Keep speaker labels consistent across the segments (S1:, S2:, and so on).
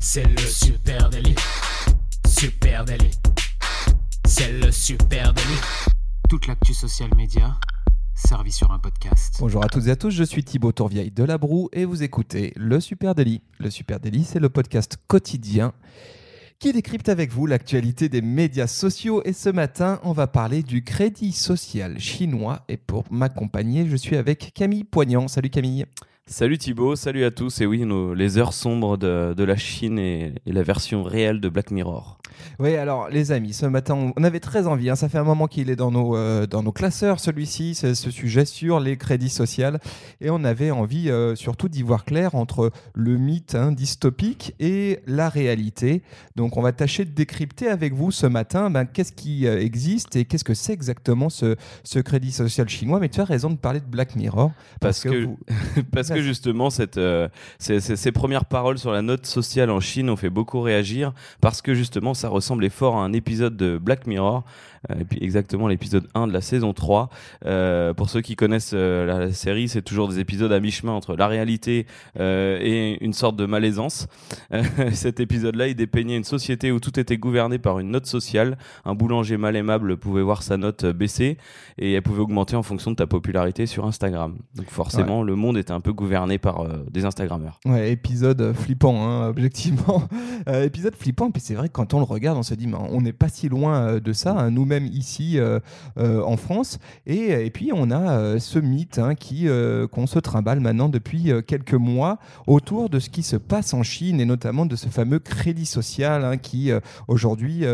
S1: C'est le super délit. Super délit. C'est le super délit. Toute l'actu social média servie sur un podcast.
S2: Bonjour à toutes et à tous, je suis Thibaut Tourvieille de La Broue et vous écoutez Le Super Délit. Le Super Délit, c'est le podcast quotidien qui décrypte avec vous l'actualité des médias sociaux. Et ce matin, on va parler du crédit social chinois. Et pour m'accompagner, je suis avec Camille Poignant. Salut Camille.
S3: Salut Thibaut, salut à tous. Et oui, nos, les heures sombres de, de la Chine et, et, la version réelle de Black Mirror.
S2: Oui, alors les amis, ce matin, on avait très envie. Hein, ça fait un moment qu'il est dans nos, euh, dans nos classeurs, celui-ci, ce sujet sur les crédits sociaux. Et on avait envie euh, surtout d'y voir clair entre le mythe hein, dystopique et la réalité. Donc on va tâcher de décrypter avec vous ce matin ben, qu'est-ce qui euh, existe et qu'est-ce que c'est exactement ce, ce crédit social chinois. Mais tu as raison de parler de Black Mirror.
S3: Parce, parce que, que vous... parce que justement, cette, euh, ces, ces, ces, premières paroles sur la note sociale en Chine ont fait beaucoup réagir parce que justement, ça ressemblait fort à un épisode de Black Mirror, euh, et puis exactement l'épisode 1 de la saison 3. Euh, pour ceux qui connaissent la série, c'est toujours des épisodes à mi-chemin entre la réalité et une sorte de malaisance. cet épisode-là, il dépeignait une société où tout était gouverné par une note sociale. Un boulanger mal aimable pouvait voir sa note baisser et elle pouvait augmenter en fonction de ta popularité sur Instagram. Donc forcément, ouais. le monde était un peu gouverné par euh, des Instagrammeurs.
S2: Ouais, épisode flippant, hein, objectivement. Euh, épisode flippant, puis c'est vrai que quand on le regarde, on se dit, on n'est pas si loin euh, de ça, hein, nous-mêmes ici en France. Et, puis on a ce mythe hein, qu'on se trimballe maintenant depuis quelques mois autour de ce qui se passe en Chine et notamment de ce fameux crédit social qui aujourd'hui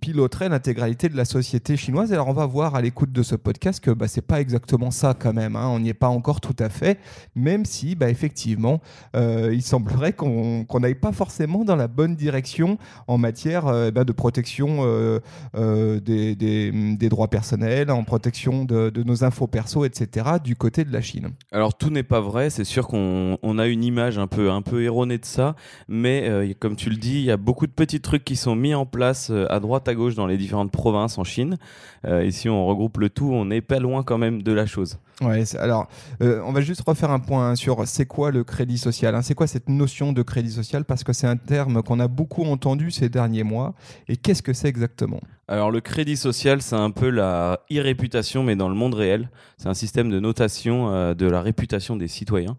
S2: piloterait l'intégralité de la société chinoise. Alors on va voir à l'écoute de ce podcast que bah, c'est pas exactement ça quand même. On n'y est pas encore tout à fait, même si bah, effectivement, euh, il semblerait qu'on n'aille pas forcément dans la bonne direction en matière euh, bah, de protection euh, des, droits personnels, en protection de, nos infos perso, etc., du côté de la Chine.
S3: Alors tout n'est pas vrai, c'est sûr qu'on on a une image un peu erronée de ça, mais comme tu le dis, il y a beaucoup de petits trucs qui sont mis en place à droite, à gauche dans les différentes provinces en Chine. et si on regroupe le tout, on n'est pas loin quand même de la chose.
S2: Ouais, alors euh, on va juste refaire un point sur c'est quoi le crédit social. Hein, c'est quoi cette notion de crédit social? Parce que c'est un terme qu'on a beaucoup entendu ces derniers mois. Et qu'est-ce que c'est exactement?
S3: Alors le crédit social, c'est un peu la e-réputation, mais dans le monde réel. C'est un système de notation euh, de la réputation des citoyens.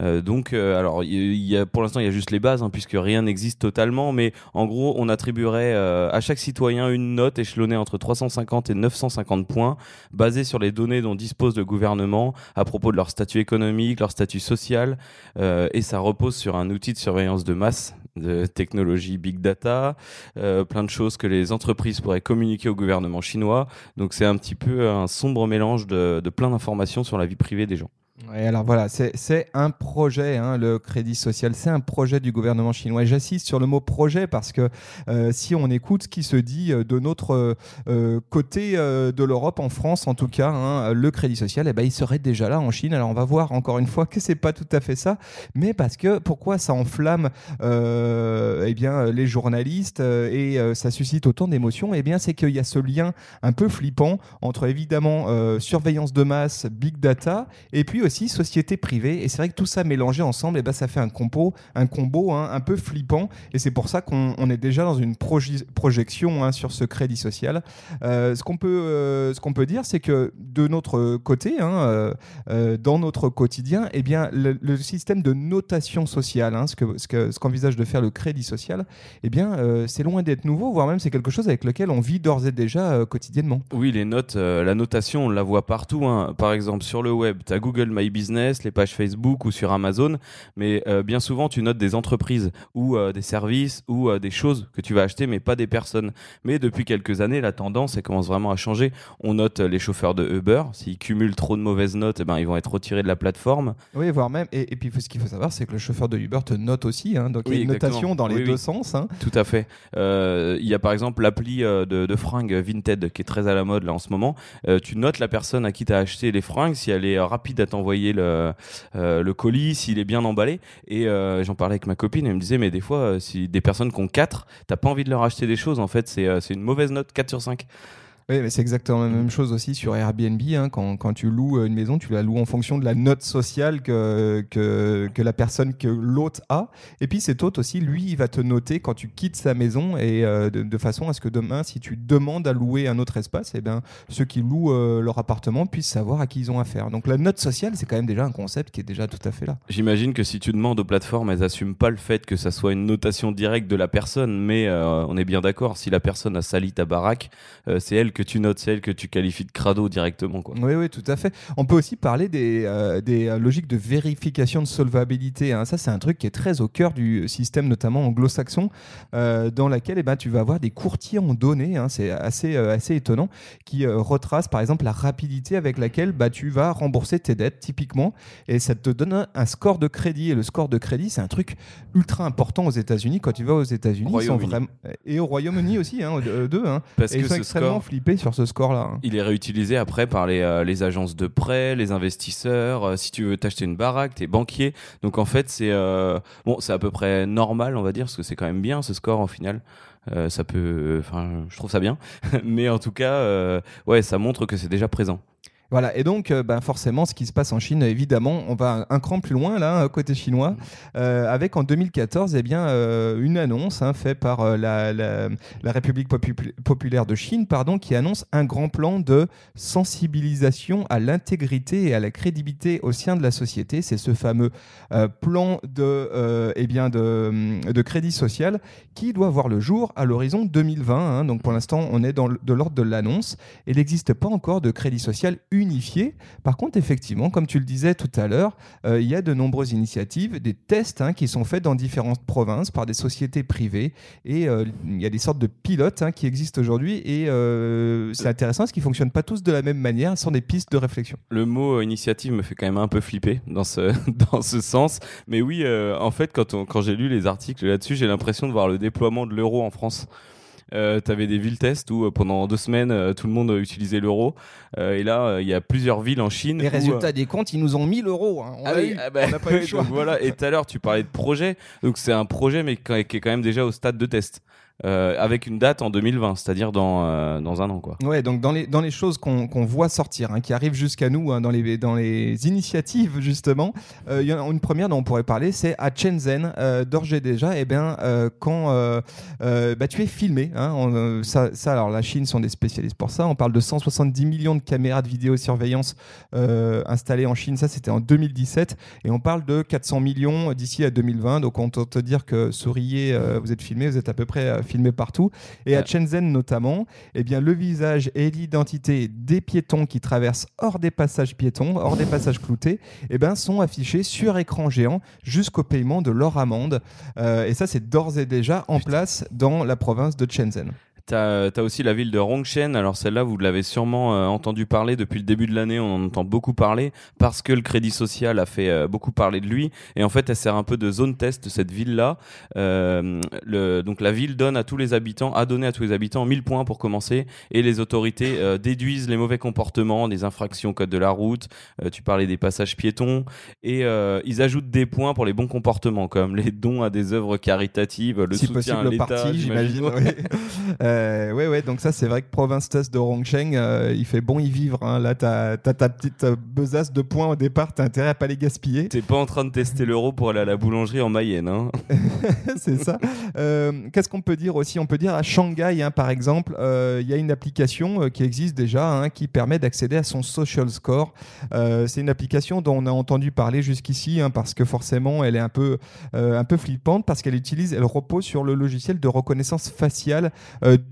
S3: Euh, donc, euh, alors, pour l'instant, il y a juste les bases, hein, puisque rien n'existe totalement, mais en gros, on attribuerait à chaque citoyen une note échelonnée entre 350 et 950 points, basée sur les données dont dispose le gouvernement à propos de leur statut économique, leur statut social, et ça repose sur un outil de surveillance de masse de technologie big data, euh, plein de choses que les entreprises pourraient communiquer au gouvernement chinois. Donc c'est un petit peu un sombre mélange de, de plein d'informations sur la vie privée des gens.
S2: Alors voilà, c'est un projet, hein, le crédit social, c'est un projet du gouvernement chinois. Et j'insiste sur le mot projet parce que euh, si on écoute ce qui se dit de notre euh, côté euh, de l'Europe, en France en tout cas, hein, le crédit social, eh ben, il serait déjà là en Chine. Alors on va voir encore une fois que c'est pas tout à fait ça, mais parce que pourquoi ça enflamme eh bien, les journalistes et ça suscite autant d'émotions? Eh bien, c'est qu'il y a ce lien un peu flippant entre évidemment surveillance de masse, big data, et puis aussi société privée. Et c'est vrai que tout ça mélangé ensemble, et ben ça fait un combo, un combo hein, un peu flippant. Et c'est pour ça qu'on on est déjà dans une proje projection hein, sur ce crédit social. Euh, ce qu'on peut, euh, ce peut dire, c'est que de notre côté, hein, euh, dans notre quotidien, et bien le, système de notation sociale, ce que ce que ce qu'envisage de faire le crédit social, et bien c'est loin d'être nouveau, voire même c'est quelque chose avec lequel on vit d'ores et déjà quotidiennement.
S3: Oui, les notes, la notation, on la voit partout. Par exemple, sur le web, tu as Google My Business, les pages Facebook ou sur Amazon, mais euh, bien souvent tu notes des entreprises ou euh, des services ou euh, des choses que tu vas acheter, mais pas des personnes. Mais depuis quelques années, la tendance elle commence vraiment à changer. On note les chauffeurs de Uber, s'ils cumulent trop de mauvaises notes, eh ben, ils vont être retirés de la plateforme.
S2: Oui, voire même. Et, et puis ce qu'il faut savoir, c'est que le chauffeur de Uber te note aussi. hein, donc il y a une
S3: exactement.
S2: notation dans les
S3: Oui,
S2: deux
S3: oui.
S2: sens. hein.
S3: Tout à fait. Il y a par exemple l'appli de, de fringues Vinted qui est très à la mode là en ce moment. Tu notes la personne à qui tu as acheté les fringues, si elle est rapide à t'envoyer le, euh, le colis, s'il est bien emballé. Et euh, j'en parlais avec ma copine, elle me disait, mais des fois, euh, si des personnes qui ont 4, t'as pas envie de leur acheter des choses, en fait, c'est une mauvaise note, 4 sur 5.
S2: Oui, mais c'est exactement la même chose aussi sur Airbnb. hein. Quand, quand tu loues une maison, tu la loues en fonction de la note sociale que, que, que la personne que l'hôte a. Et puis cet hôte aussi, lui, il va te noter quand tu quittes sa maison et euh, de, de façon à ce que demain, si tu demandes à louer un autre espace, eh ben, ceux qui louent euh, leur appartement puissent savoir à qui ils ont affaire. Donc la note sociale, c'est quand même déjà un concept qui est déjà tout à fait là.
S3: J'imagine que si tu demandes aux plateformes, elles assument pas le fait que ça soit une notation directe de la personne, mais euh, on est bien d'accord, si la personne a sali ta baraque, euh, c'est elle que tu notes, c'est elle que tu qualifies de crado directement. Quoi.
S2: Oui, oui, tout à fait. On peut aussi parler des, euh, des euh, logiques de vérification de solvabilité. hein. Ça, c'est un truc qui est très au cœur du système, notamment anglo-saxon, euh, dans laquelle eh ben, tu vas avoir des courtiers en données. hein. C'est assez, euh, assez étonnant, qui retracent par exemple la rapidité avec laquelle bah, tu vas rembourser tes dettes, typiquement. Et ça te donne un, un score de crédit. Et le score de crédit, c'est un truc ultra important aux États-Unis. Quand tu vas aux États-Unis, ils sont vraiment. Et au Royaume-Uni aussi, hein, deux. hein.
S3: Parce
S2: Et ils
S3: que
S2: sont
S3: ce
S2: extrêmement
S3: score,
S2: sur ce score-là. hein.
S3: il est réutilisé après par les, euh, agences de prêt, les investisseurs. euh, si tu veux t'acheter une baraque, t'es banquier. Donc en fait, c'est euh, bon, c'est à peu près normal, on va dire, parce que c'est quand même bien ce score au final. Euh, ça peut, enfin, je trouve ça bien, mais en tout cas, ouais, ça montre que c'est déjà présent.
S2: Voilà, et donc euh, ben, forcément, ce qui se passe en Chine, évidemment, on va un cran plus loin, là, hein, côté chinois, euh, avec en 2014 eh bien, euh, une annonce hein, faite par euh, la, la- la République popu- populaire de Chine, pardon, qui annonce un grand plan de sensibilisation à l'intégrité et à la crédibilité au sein de la société. C'est ce fameux euh, plan de, euh, eh bien, de, de crédit social qui doit voir le jour à l'horizon 2020. hein. donc pour l'instant, on est dans de l'ordre de l'annonce. Il n'existe pas encore de crédit social unifié. Par contre, effectivement, comme tu le disais tout à l'heure, euh, il y a de nombreuses initiatives, des tests hein, qui sont faits dans différentes provinces par des sociétés privées. Et euh, il y a des sortes de pilotes hein, qui existent aujourd'hui. Et euh, c'est intéressant parce qu'ils ne fonctionnent pas tous de la même manière. Sont des pistes de réflexion.
S3: Le mot initiative me fait quand même un peu flipper dans ce, dans ce sens. Mais oui, en fait, quand, quand j'ai lu les articles là-dessus, j'ai l'impression de voir le déploiement de l'euro en France. Euh, T'avais des villes tests où euh, pendant deux semaines euh, tout le monde euh, utilisait l'euro Euh, et là il y a plusieurs villes en Chine.
S2: Les
S3: où,
S2: résultats des comptes, ils nous ont mis l'euro. hein. On
S3: ah oui,
S2: eu.
S3: ah bah,
S2: On n'a pas eu le choix.
S3: voilà. Et tout à l'heure tu parlais de projet, donc c'est un projet mais qui est quand même déjà au stade de test, euh, avec une date en 2020, c'est-à-dire dans euh, dans un an quoi.
S2: Ouais, donc dans les, dans les choses qu'on qu'on voit sortir, hein, qui arrivent jusqu'à nous, hein, dans, les, dans les initiatives justement, euh, il y en a une première dont on pourrait parler, c'est à Shenzhen, d'ores déjà, eh bien, quand bah, tu es filmé, hein, ça, alors la Chine sont des spécialistes pour ça, on parle de 170 millions de caméras de vidéosurveillance installées en Chine, ça c'était en 2017, et on parle de 400 millions d'ici à 2020, donc on peut te dire que souriez, vous êtes filmé, vous êtes à peu près filmé partout, et à. Shenzhen notamment, eh bien, le visage et l'identité des piétons qui traversent hors des passages piétons, hors des passages cloutés, eh ben, sont affichés sur écran géant jusqu'au paiement de leur amende. Euh, et ça, c'est d'ores et déjà en place dans la province de Shenzhen.
S3: T'as as aussi la ville de Rongshen. Alors celle-là, vous l'avez sûrement euh, entendu parler depuis le début de l'année. On en entend beaucoup parler parce que le Crédit Social a fait euh, beaucoup parler de lui. Et en fait, elle sert un peu de zone test cette ville-là. Euh, le- donc la ville donne à tous les habitants, a donné à tous les habitants 1000 points pour commencer. Et les autorités euh, déduisent les mauvais comportements, des infractions au code de la route. Euh, tu parlais des passages piétons. Et euh, ils ajoutent des points pour les bons comportements, comme les dons à des œuvres caritatives, le
S2: si
S3: soutien
S2: possible
S3: à l'État.
S2: j'imagine.
S3: Ouais.
S2: ouais. Euh, ouais, ouais, donc ça, c'est vrai que province test de Rongsheng, euh, il fait bon y vivre. hein. Là, t'as as ta petite euh, besace de points au départ, t'as intérêt à pas les gaspiller.
S3: T'es pas en train de tester l'euro pour aller à la boulangerie en Mayenne, hein
S2: c'est ça. Euh, Qu'est-ce qu'on peut dire aussi? On peut dire à Shanghai, hein, par exemple, il y a une application qui existe déjà hein, qui permet d'accéder à son social score. C'est une application dont on a entendu parler jusqu'ici hein, parce que forcément elle est un peu, un peu flippante parce qu'elle utilise, elle repose sur le logiciel de reconnaissance faciale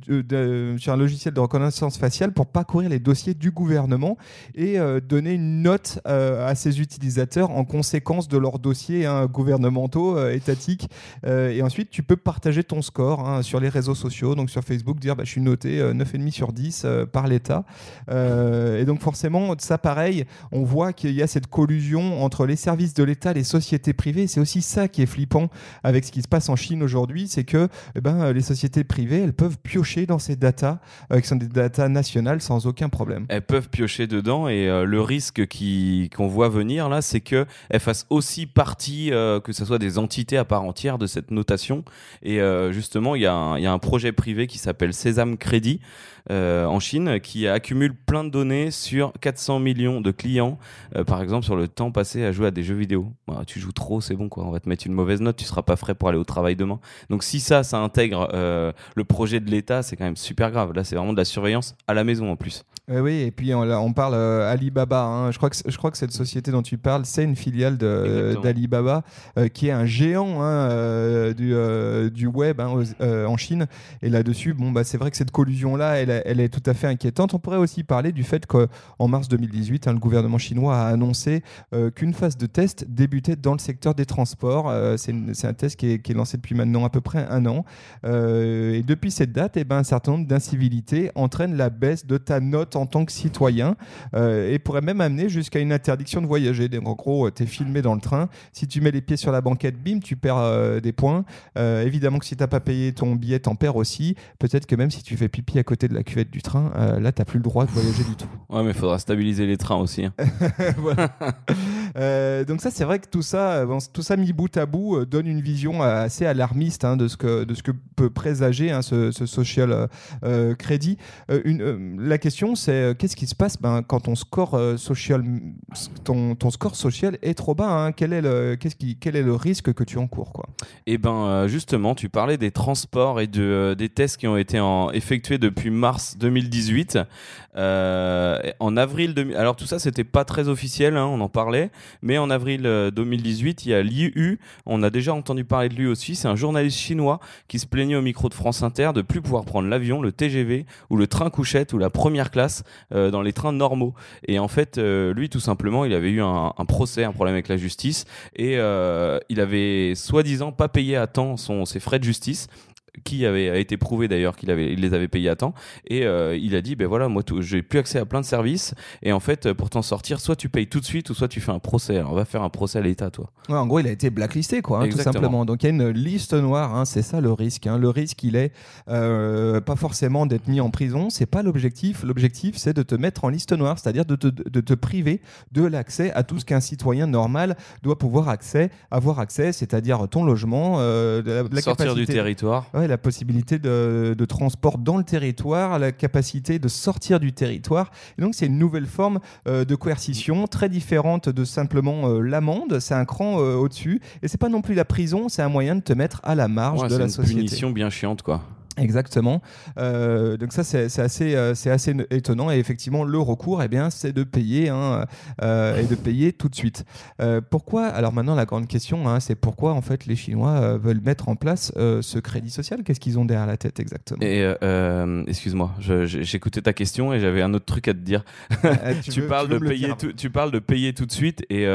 S2: euh, sur un logiciel de reconnaissance faciale pour parcourir les dossiers du gouvernement et donner une note à ses utilisateurs en conséquence de leurs dossiers hein, gouvernementaux, étatiques. et ensuite, tu peux partager ton score hein, sur les réseaux sociaux, donc sur Facebook, dire bah, je suis noté 9,5 sur 10 par l'État. et donc forcément, ça pareil, on voit qu'il y a cette collusion entre les services de l'État, les sociétés privées. C'est aussi ça qui est flippant avec ce qui se passe en Chine aujourd'hui, c'est que eh ben, les sociétés privées, elles peuvent piocher dans ces datas, euh, qui sont des datas nationales, sans aucun problème.
S3: Elles peuvent piocher dedans et euh, le risque qu'on voit venir là, c'est qu'elles fassent aussi partie, euh, que ce soit des entités à part entière de cette notation. Et justement, il y, a un projet privé qui s'appelle Sésame Crédit. En Chine qui accumule plein de données sur 400 millions de clients, par exemple sur le temps passé à jouer à des jeux vidéo. Bah, tu joues trop, c'est bon quoi, on va te mettre une mauvaise note, tu seras pas frais pour aller au travail demain. Donc si ça, ça intègre le projet de l'État, c'est quand même super grave. Là, c'est vraiment de la surveillance à la maison en plus.
S2: oui, et puis on, parle Alibaba. Hein. Je, crois que, je crois que cette société dont tu parles, c'est une filiale d'Alibaba, qui est un géant hein, du, du, web hein, en Chine. Et là-dessus, bon, bah, c'est vrai que cette collusion-là, elle, elle est tout à fait inquiétante. On pourrait aussi parler du fait qu'en mars 2018, hein, le gouvernement chinois a annoncé euh, qu'une phase de test débutait dans le secteur des transports. Euh, c'est un test qui est, lancé depuis maintenant à peu près un an. Euh, et depuis cette date, eh ben, un certain nombre d'incivilités entraînent la baisse de ta note en tant que citoyen et pourrait même amener jusqu'à une interdiction de voyager. Donc, en gros, tu es filmé dans le train. Si tu mets les pieds sur la banquette, bim, tu perds des points. évidemment que si tu n'as pas payé ton billet, tu en perds aussi. Peut-être que même si tu fais pipi à côté de la cuvette du train, euh, là, tu n'as plus le droit de voyager du tout.
S3: Ouais, mais il faudra stabiliser les trains aussi. Hein.
S2: Euh, donc ça, c'est vrai que tout ça, tout ça mis bout à bout, euh, donne une vision assez alarmiste hein, de, ce que, de ce que peut présager hein, ce, social crédit. La question, c'est qu'est-ce qui se passe ben, quand ton score, social, ton, score social est trop bas quel, est le, quel est le risque que tu encours quoi?
S3: Eh ben, justement, tu parlais des transports et de, des tests qui ont été effectués depuis mars 2018. Euh, en avril, alors tout ça c'était pas très officiel, hein, on en parlait, mais en avril 2018, euh, il y a Liu on a déjà entendu parler de lui aussi, c'est un journaliste chinois qui se plaignait au micro de France Inter de plus pouvoir prendre l'avion, le TGV ou le train couchette ou la première classe euh, dans les trains normaux. Et en fait, lui tout simplement, il avait eu un, procès, un problème avec la justice, et il avait soi-disant pas payé à temps ses frais de justice qui avait a été prouvé d'ailleurs qu'il avait il les avait payés à temps. Et euh, il a dit ben voilà moi j'ai plus accès à plein de services. Et en fait pour t'en sortir soit tu payes tout de suite ou soit tu fais un procès. Alors on va faire un procès à l'État toi.
S2: Ouais, en gros il a été blacklisté quoi hein, tout simplement. Donc il y a une liste noire hein, c'est ça le risque hein. le risque il est euh, pas forcément d'être mis en prison. C'est pas l'objectif. L'objectif c'est de te mettre en liste noire c'est-à-dire de te, de te priver de l'accès à tout ce qu'un citoyen normal doit pouvoir accès avoir accès c'est-à-dire ton logement euh,
S3: la, sortir du territoire
S2: la possibilité de, transport dans le territoire, la capacité de sortir du territoire. Et donc c'est une nouvelle forme euh, de coercition très différente de simplement euh, l'amende. C'est un cran euh, au-dessus. Et c'est pas non plus la prison, c'est un moyen de te mettre à la marge de la société. C'est
S3: une punition bien chiante, quoi.
S2: Exactement. Euh, donc ça c'est assez euh, c'est assez étonnant et effectivement le recours eh bien c'est de payer hein, euh, et de payer tout de suite. pourquoi Alors maintenant la grande question hein, c'est pourquoi en fait les Chinois veulent mettre en place ce crédit social? Qu'est-ce qu'ils ont derrière la tête exactement?
S3: Et excuse-moi, j'écoutais ta question et j'avais un autre truc à te dire. tu, parles de payer tout, tu parles de payer tout de suite et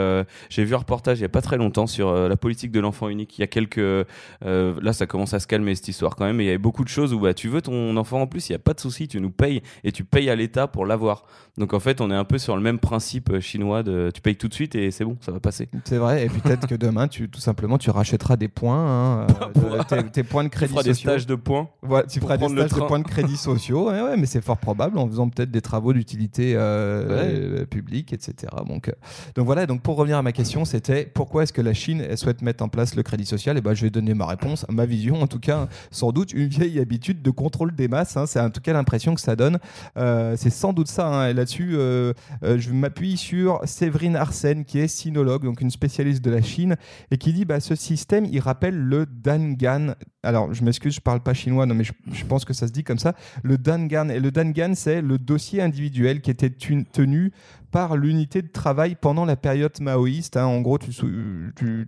S3: j'ai vu un reportage il y a pas très longtemps sur la politique de l'enfant unique. Il y a quelques là ça commence à se calmer cette histoire quand même. Et il y avait beaucoup de chose où bah, tu veux ton enfant en plus, il n'y a pas de souci, tu nous payes et tu payes à l'État pour l'avoir. Donc en fait, on est un peu sur le même principe euh, chinois de tu payes tout de suite et c'est bon, ça va passer.
S2: C'est vrai, et peut-être que demain, tu, tout simplement, tu rachèteras des points, hein, euh, tes, points de crédit
S3: tu feras des stages de points.
S2: Voilà, tu feras des stages de points de crédit sociaux, ouais, ouais, mais c'est fort probable en faisant peut-être des travaux d'utilité euh, publique, etc. Donc, donc voilà, donc pour revenir à ma question, c'était pourquoi est-ce que la Chine elle souhaite mettre en place le crédit social? Et ben, je vais donner ma réponse, ma vision en tout cas, sans doute une vieille habitude de contrôle des masses. Hein, c'est en tout cas l'impression que ça donne. Euh, c'est sans doute ça. Hein, là-dessus, euh, euh, je m'appuie sur Séverine Arsène, qui est sinologue, donc une spécialiste de la Chine, et qui dit bah, ce système, il rappelle le Dangan. Alors, je m'excuse, je parle pas chinois, non, mais je, pense que ça se dit comme ça. Le Dangan. Et le Dangan, c'est le dossier individuel qui était tenu par l'unité de travail pendant la période maoïste. hein. En gros, tu,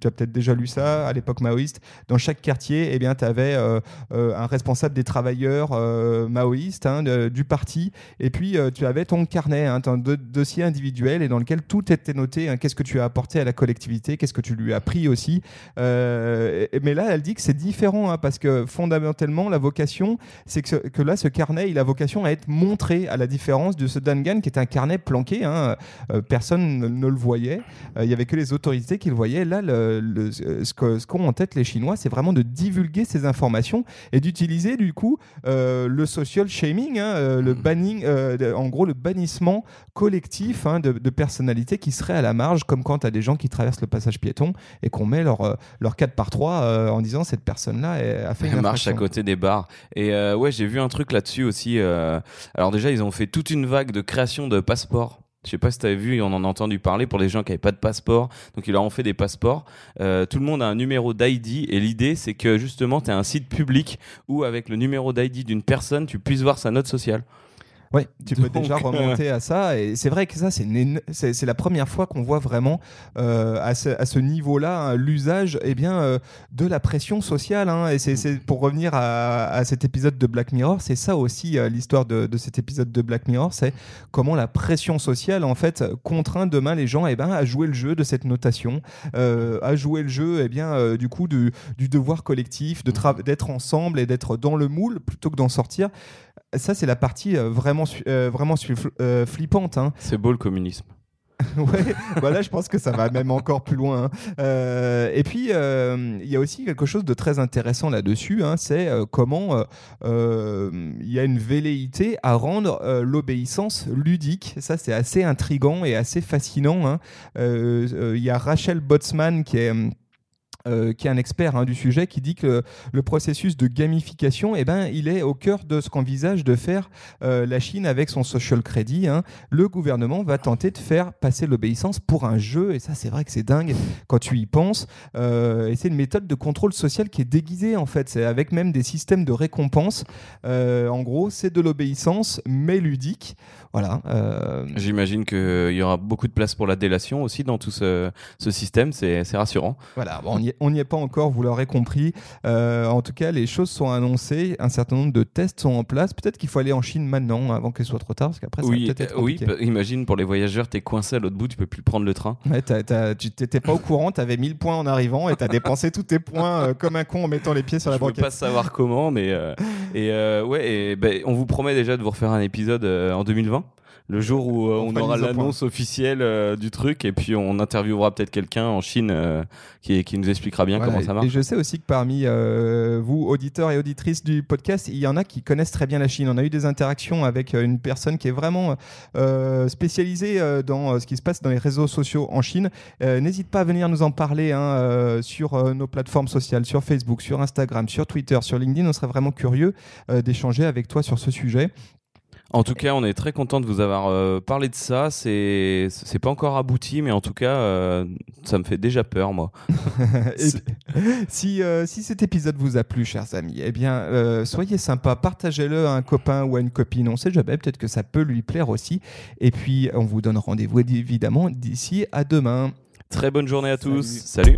S2: as peut-être déjà lu ça à l'époque maoïste. Dans chaque quartier, eh tu avais un responsable des travailleurs euh, maoïstes hein, du parti. Et puis, euh, tu avais ton carnet, hein, ton do- dossier individuel et dans lequel tout était noté. hein. Qu'est-ce que tu as apporté à la collectivité? Qu'est-ce que tu lui as pris aussi? Euh, Mais là, elle dit que c'est différent parce que fondamentalement, la vocation, c'est que, ce- que là, ce carnet, il a vocation à être montré à la différence de ce Dangan qui est un carnet planqué. hein. Euh, personne ne, ne le voyait. Euh, Il y avait que les autorités qui le voyaient. Là, le- le- ce qu'ont en tête les Chinois, c'est vraiment de divulguer ces informations et d'utiliser du coup euh, le social shaming, hein, euh, le banning, euh, de- en gros le bannissement collectif hein, de, de personnalités qui seraient à la marge, comme quand tu as des gens qui traversent le passage piéton et qu'on met leur, euh, leur 4 par 3 euh, en disant cette personne-là est- a fait une
S3: Elle marche à côté des bars. Et euh, ouais, j'ai vu un truc là-dessus aussi. euh, Alors déjà, ils ont fait toute une vague de création de passeports. Je sais pas si tu avais vu, on en a entendu parler pour les gens qui n'avaient pas de passeport. Donc ils leur ont fait des passeports. Euh, tout le monde a un numéro d'ID et l'idée c'est que justement tu as un site public où avec le numéro d'ID d'une personne, tu puisses voir sa note sociale.
S2: Ouais, tu peux
S3: Donc,
S2: déjà remonter à ça. Et c'est vrai que ça, c'est une la première fois qu'on voit vraiment euh, à ce, à ce niveau-là hein, l'usage eh bien, euh, de la pression sociale. hein. Et c'est- c'est pour revenir à, à cet épisode de Black Mirror, c'est ça aussi euh, l'histoire de, de cet épisode de Black Mirror, c'est comment la pression sociale en fait contraint demain les gens eh ben, à jouer le jeu de cette notation, euh, à jouer le jeu eh bien, euh, du coup du, du devoir collectif, de tra- d'être ensemble et d'être dans le moule plutôt que d'en sortir. Ça, c'est la partie euh, vraiment, euh, vraiment euh, flippante. hein.
S3: C'est beau le communisme.
S2: ouais, bah là, je pense que ça va même encore plus loin. hein. Euh, et puis, euh, il y a aussi quelque chose de très intéressant là-dessus, hein, c'est euh, comment il y a une velléité à rendre l'obéissance ludique. Ça, c'est assez intrigant et assez fascinant. hein. Il y a Rachel Botsman qui est... euh, qui est un expert hein, du sujet, qui dit que le processus de gamification, eh ben, il est au cœur de ce qu'envisage de faire euh, la Chine avec son social credit. hein. Le gouvernement va tenter de faire passer l'obéissance pour un jeu, et ça, c'est vrai que c'est dingue quand tu y penses. Euh, et c'est une méthode de contrôle social qui est déguisée, en fait. C'est avec même des systèmes de récompense. En gros, c'est de l'obéissance, mais ludique. Voilà.
S3: J'imagine qu'il y aura beaucoup de place pour la délation aussi dans tout ce, ce système, c'est rassurant.
S2: Voilà, bon, on n'y on n'y est pas encore, vous l'aurez compris. Euh, en tout cas, les choses sont annoncées, un certain nombre de tests sont en place. Peut-être qu'il faut aller en Chine maintenant, hein, avant qu'il soit trop tard, parce qu'après,
S3: oui,
S2: va peut-être être
S3: euh, oui, p- imagine pour les voyageurs, t'es coincé à l'autre bout, tu peux plus prendre le train.
S2: Ouais, t'as- t'as- tu t'étais pas au courant, tu avais 1000 points en arrivant et tu as dépensé tous tes points euh, comme un con en mettant les pieds sur la
S3: Je veux
S2: banquette.
S3: pas savoir comment, mais euh, et ouais, et, ben, on vous promet déjà de vous refaire un épisode en 2020. Le jour où euh,
S2: On
S3: aura l'annonce officielle euh, du truc et puis on interviewera peut-être quelqu'un en Chine euh, qui, qui nous expliquera bien
S2: Voilà,
S3: comment ça
S2: Et
S3: marche.
S2: je sais aussi que parmi vous, auditeurs et auditrices du podcast, il y en a qui connaissent très bien la Chine. On a eu des interactions avec une personne qui est vraiment spécialisée dans ce qui se passe dans les réseaux sociaux en Chine. N'hésite pas à venir nous en parler hein, sur nos plateformes sociales, sur Facebook, sur Instagram, sur Twitter, sur LinkedIn. On serait vraiment curieux d'échanger avec toi sur ce sujet.
S3: En tout cas, on est très content de vous avoir euh, parlé de ça. C'est c'est pas encore abouti, mais en tout cas, euh, ça me fait déjà peur, moi.
S2: Et si, euh, si cet épisode vous a plu, chers amis, eh bien, soyez sympas, partagez-le à un copain ou à une copine. On sait jamais, peut-être que ça peut lui plaire aussi. Et puis, on vous donne rendez-vous évidemment d'ici à demain.
S3: Très bonne journée à
S2: Salut.
S3: tous. Salut.